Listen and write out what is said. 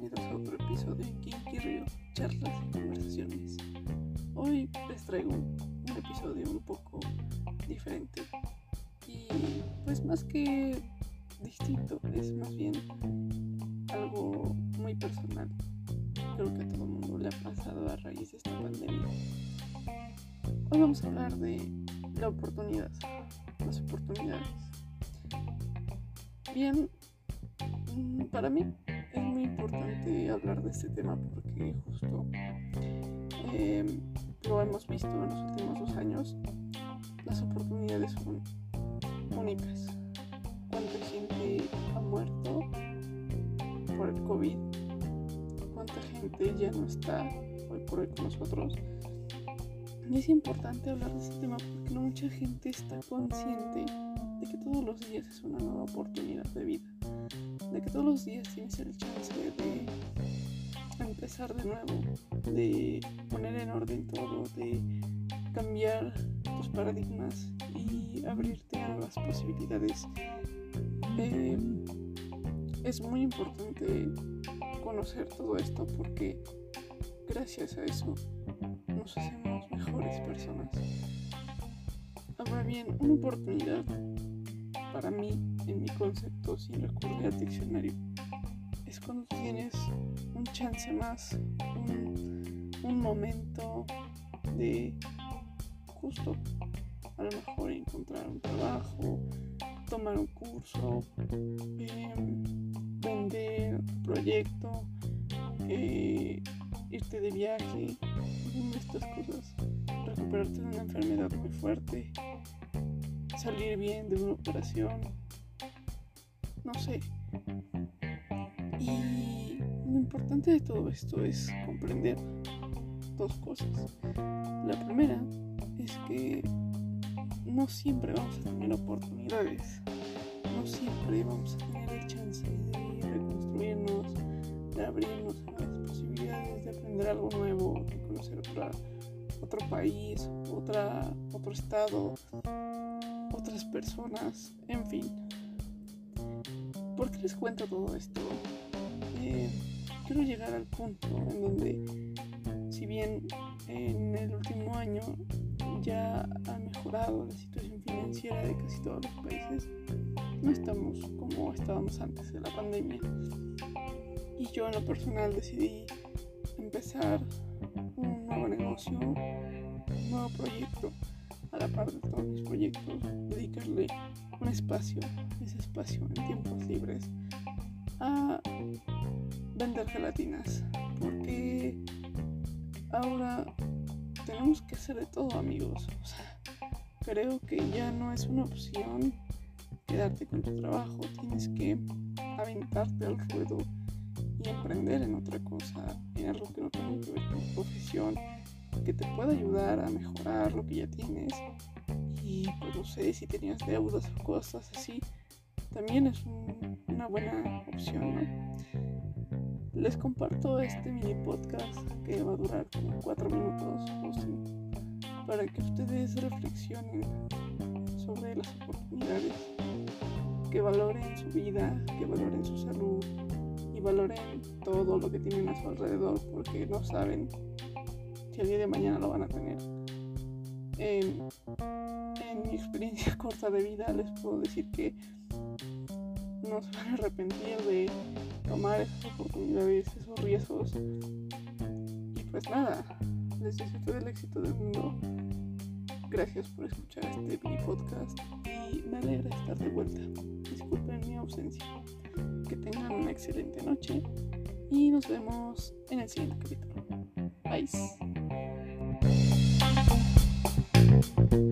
bienvenidos a otro episodio de Kinky Rio, charlas y conversaciones. Hoy les traigo un, un, episodio un poco diferente y pues más que distinto, es más bien algo muy personal. Creo que a todo el mundo le ha pasado a raíz de esta pandemia. Hoy vamos a hablar de la oportunidad, las oportunidades. Bien, mm, para mí es muy importante hablar de este tema porque justo eh, lo hemos visto en los últimos dos años, las oportunidades son únicas. ¿Cuánta gente ha muerto por el COVID? ¿Cuánta gente ya no está hoy por hoy con nosotros? Y es importante hablar de este tema porque no mucha gente está consciente de que todos los días es una nueva oportunidad de vida, de que todos los días tienes el chance de empezar de nuevo, de poner en orden todo, de cambiar tus paradigmas y abrirte a nuevas posibilidades. Eh, es muy importante conocer todo esto porque gracias a eso nos hacemos mejores personas. Ahora bien, una oportunidad para mí, en mi concepto, sin recurrir al diccionario, es cuando tienes un chance más, un, momento de justo a lo mejor encontrar un trabajo, tomar un curso, em, vender un proyecto, eh, irte de viaje, estas cosas, recuperarte de una enfermedad muy fuerte, salir bien de una operación, no sé, y lo importante de todo esto es comprender dos cosas. La primera es que no siempre vamos a tener oportunidades, no siempre vamos a tener el chance de reconstruirnos, de abrirnos a nuevas posibilidades, de aprender algo nuevo, de conocer otra, otro país, otra, otro estado, otras personas, en fin. ¿Por qué les cuento todo esto? quiero llegar al punto en donde, si bien en el último año ya ha mejorado la situación financiera de casi todos los países, no estamos como estábamos antes de la pandemia. Y yo en lo personal decidí empezar un nuevo negocio, un nuevo proyecto, a la par de todos mis proyectos, dedicarle un espacio, ese espacio en tiempos libres, a vender gelatinas. Porque ahora tenemos que hacer de todo, amigos. creo que ya no es una opción quedarte con tu trabajo. Tienes que aventarte al ruedo y emprender en otra cosa, en algo que no tenga que ver con tu profesión, que te pueda ayudar a mejorar lo que ya tienes. Y pues no sé, si tenías deudas o cosas así, también es una buena opción, ¿no? les comparto este mini podcast que va a durar como 4 minutos o 5 para que ustedes reflexionen sobre las oportunidades, que valoren su vida, que valoren su salud y valoren todo lo que tienen a su alrededor porque no saben si el día de mañana lo van a tener. En, en mi experiencia corta de vida les puedo decir que no se van a arrepentir de tomar esas oportunidades, esos riesgos. Y pues nada, les deseo todo el éxito del mundo. Gracias por escuchar este mini podcast y me alegra estar de vuelta. Disculpen mi ausencia. Que tengan una excelente noche y nos vemos en el siguiente capítulo. Bye. Thank you.